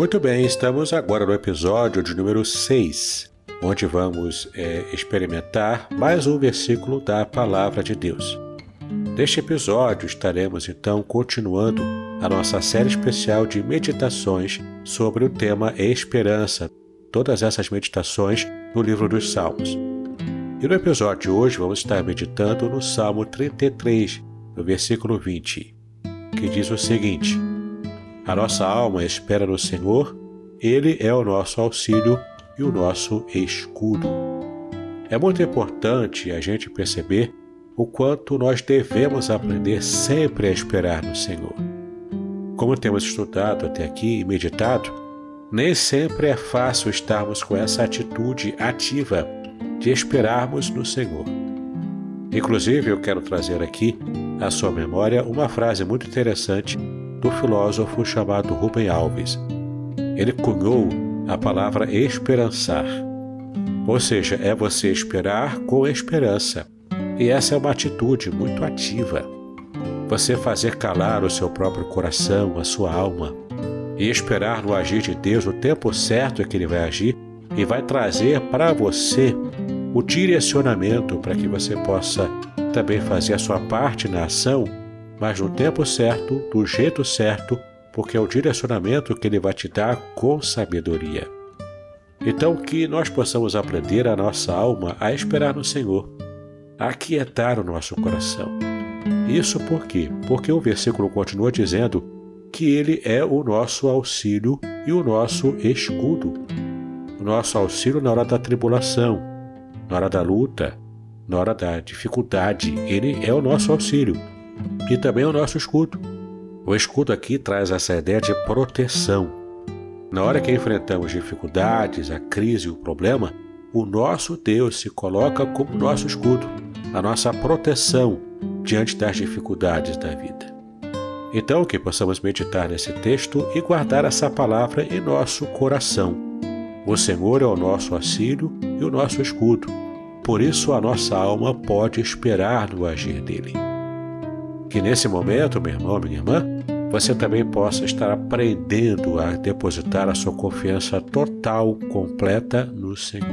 Muito bem, estamos agora no episódio de número 6, onde vamos é, experimentar mais um versículo da Palavra de Deus. Neste episódio estaremos então continuando a nossa série especial de meditações sobre o tema Esperança, todas essas meditações no livro dos Salmos. E no episódio de hoje vamos estar meditando no Salmo 33, no versículo 20, que diz o seguinte: a nossa alma espera no Senhor, Ele é o nosso auxílio e o nosso escudo. É muito importante a gente perceber o quanto nós devemos aprender sempre a esperar no Senhor. Como temos estudado até aqui e meditado, nem sempre é fácil estarmos com essa atitude ativa de esperarmos no Senhor. Inclusive, eu quero trazer aqui à sua memória uma frase muito interessante do filósofo chamado Rubem Alves. Ele cunhou a palavra esperançar, ou seja, é você esperar com esperança. E essa é uma atitude muito ativa. Você fazer calar o seu próprio coração, a sua alma, e esperar no agir de Deus o tempo certo que Ele vai agir e vai trazer para você o direcionamento para que você possa também fazer a sua parte na ação mas no tempo certo, do jeito certo, porque é o direcionamento que Ele vai te dar com sabedoria. Então, que nós possamos aprender a nossa alma a esperar no Senhor, a aquietar o nosso coração. Isso por quê? Porque o versículo continua dizendo que Ele é o nosso auxílio e o nosso escudo. O nosso auxílio na hora da tribulação, na hora da luta, na hora da dificuldade. Ele é o nosso auxílio e também o nosso escudo. O escudo aqui traz essa ideia de proteção. Na hora que enfrentamos dificuldades, a crise o problema, o nosso Deus se coloca como nosso escudo, a nossa proteção diante das dificuldades da vida. Então, que possamos meditar nesse texto e guardar essa palavra em nosso coração. O Senhor é o nosso auxílio e o nosso escudo. Por isso, a nossa alma pode esperar no agir dele. Que nesse momento, meu irmão, minha irmã, você também possa estar aprendendo a depositar a sua confiança total, completa no Senhor.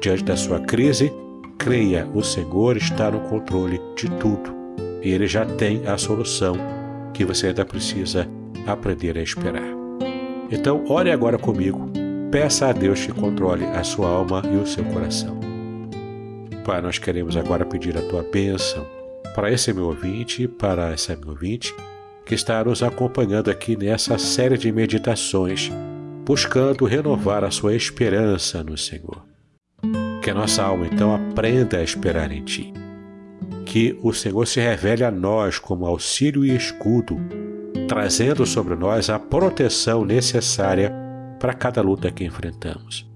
Diante da sua crise, creia, o Senhor está no controle de tudo e Ele já tem a solução que você ainda precisa aprender a esperar. Então, ore agora comigo, peça a Deus que controle a sua alma e o seu coração. Pai, nós queremos agora pedir a tua bênção para esse meu ouvinte, para essa minha ouvinte, que está nos acompanhando aqui nessa série de meditações, buscando renovar a sua esperança no Senhor. Que a nossa alma então aprenda a esperar em Ti. Que o Senhor se revele a nós como auxílio e escudo, trazendo sobre nós a proteção necessária para cada luta que enfrentamos.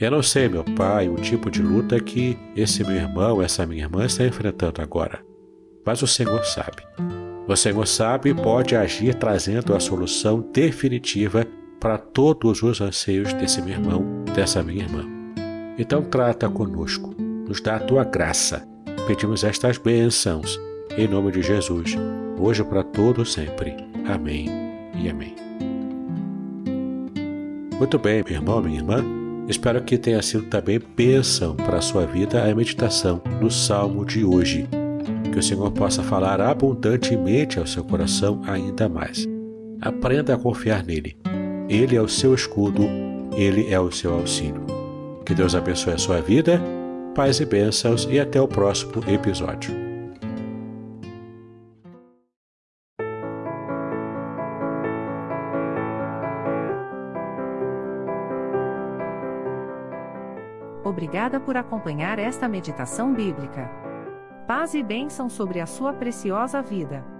Eu não sei, meu pai, o tipo de luta que esse meu irmão, essa minha irmã está enfrentando agora. Mas o Senhor sabe. O Senhor sabe e pode agir trazendo a solução definitiva para todos os anseios desse meu irmão, dessa minha irmã. Então trata conosco, nos dá a tua graça. Pedimos estas bênçãos, em nome de Jesus, hoje para todos sempre. Amém e amém. Muito bem, meu irmão, minha irmã. Espero que tenha sido também bênção para a sua vida a meditação no Salmo de hoje. Que o Senhor possa falar abundantemente ao seu coração ainda mais. Aprenda a confiar nele. Ele é o seu escudo, ele é o seu auxílio. Que Deus abençoe a sua vida, paz e bênçãos e até o próximo episódio. Obrigada por acompanhar esta meditação bíblica. Paz e bênção sobre a sua preciosa vida.